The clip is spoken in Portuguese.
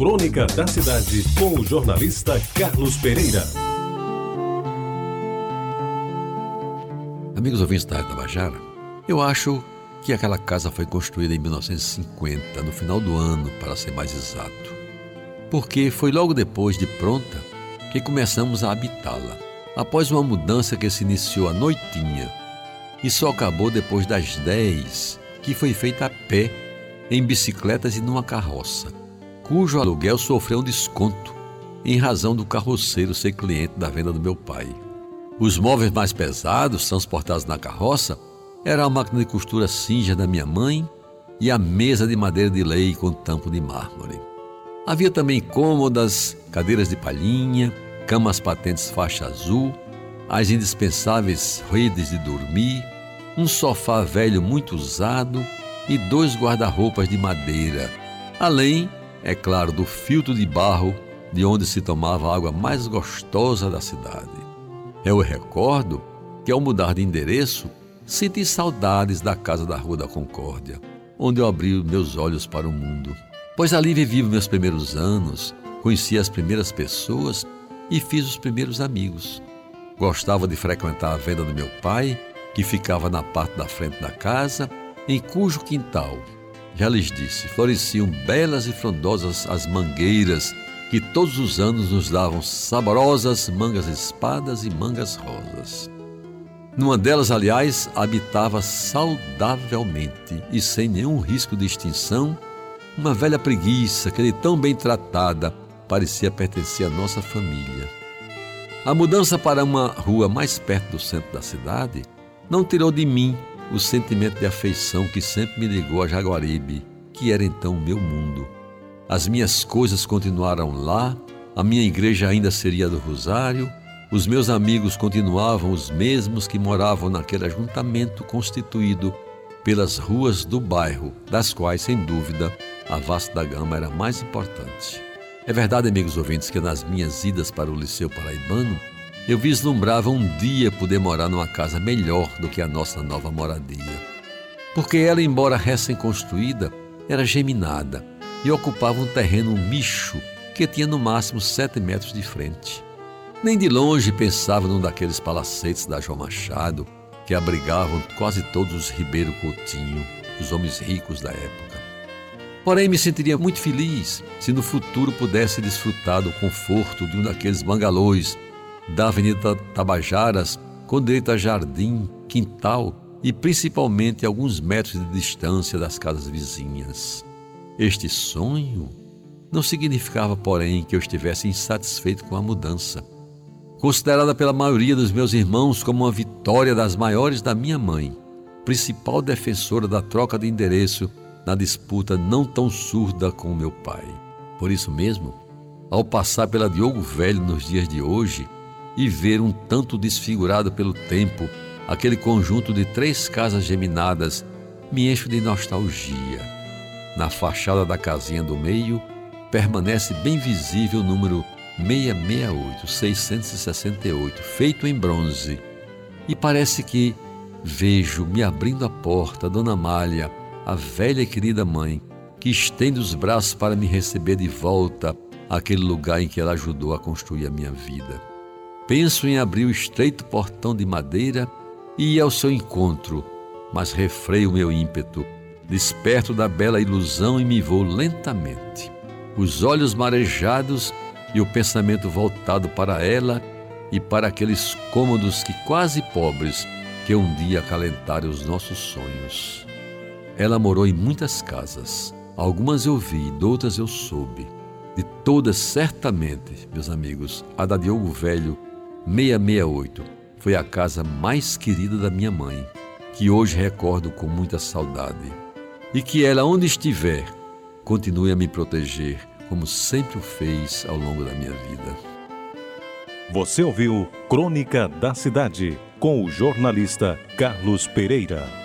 Crônica da Cidade, com o jornalista Carlos Pereira. Amigos ouvintes da Tabajara, eu acho que aquela casa foi construída em 1950, no final do ano, para ser mais exato. Porque foi logo depois de pronta que começamos a habitá-la, após uma mudança que se iniciou à noitinha e só acabou depois das 10, que foi feita a pé, em bicicletas e numa carroça, cujo aluguel sofreu um desconto em razão do carroceiro ser cliente da venda do meu pai. Os móveis mais pesados, transportados na carroça, era a máquina de costura cinja da minha mãe e a mesa de madeira de lei com tampo de mármore. Havia também cômodas, cadeiras de palhinha, camas patentes faixa azul, as indispensáveis redes de dormir, um sofá velho muito usado e dois guarda-roupas de madeira, além, é claro, do filtro de barro de onde se tomava a água mais gostosa da cidade. Eu recordo que, ao mudar de endereço, senti saudades da casa da Rua da Concórdia, onde eu abri meus olhos para o mundo. Pois ali vivi meus primeiros anos, conheci as primeiras pessoas e fiz os primeiros amigos. Gostava de frequentar a venda do meu pai, que ficava na parte da frente da casa, em cujo quintal, já lhes disse, floresciam belas e frondosas as mangueiras que todos os anos nos davam saborosas mangas espadas e mangas rosas. Numa delas, aliás, habitava saudavelmente e sem nenhum risco de extinção uma velha preguiça que, de tão bem tratada, parecia pertencer à nossa família. A mudança para uma rua mais perto do centro da cidade não tirou de mim o sentimento de afeição que sempre me ligou a Jaguaribe, que era então o meu mundo. As minhas coisas continuaram lá, a minha igreja ainda seria do Rosário, os meus amigos continuavam os mesmos que moravam naquele ajuntamento constituído pelas ruas do bairro, das quais, sem dúvida, a Vasta da Gama era mais importante. É verdade, amigos ouvintes, que nas minhas idas para o Liceu Paraibano, eu vislumbrava um dia poder morar numa casa melhor do que a nossa nova moradia. Porque ela, embora recém-construída, era geminada e ocupava um terreno micho que tinha no máximo sete metros de frente. Nem de longe pensava num daqueles palacetes da João Machado que abrigavam quase todos os Ribeiro Coutinho, os homens ricos da época. Porém, me sentiria muito feliz se no futuro pudesse desfrutar do conforto de um daqueles bangalôs da Avenida Tabajaras, com direito a jardim, quintal e principalmente alguns metros de distância das casas vizinhas. Este sonho não significava, porém, que eu estivesse insatisfeito com a mudança considerada pela maioria dos meus irmãos como uma vitória das maiores da minha mãe, principal defensora da troca de endereço na disputa não tão surda com meu pai. Por isso mesmo, ao passar pela Diogo Velho nos dias de hoje e ver um tanto desfigurado pelo tempo aquele conjunto de três casas geminadas, me encho de nostalgia. Na fachada da casinha do meio permanece bem visível o número 668, 668, feito em bronze. E parece que vejo me abrindo a porta Dona Malha, a velha e querida mãe, que estende os braços para me receber de volta àquele lugar em que ela ajudou a construir a minha vida. Penso em abrir o estreito portão de madeira e ir ao seu encontro, mas refreio meu ímpeto, desperto da bela ilusão e me vou lentamente. Os olhos marejados e o pensamento voltado para ela e para aqueles cômodos que quase pobres que um dia acalentaram os nossos sonhos. Ela morou em muitas casas. Algumas eu vi, outras eu soube. De todas, certamente, meus amigos, a da Diogo Velho 668 foi a casa mais querida da minha mãe, que hoje recordo com muita saudade. E que ela, onde estiver, continue a me proteger como sempre o fez ao longo da minha vida. Você ouviu Crônica da Cidade com o jornalista Carlos Pereira.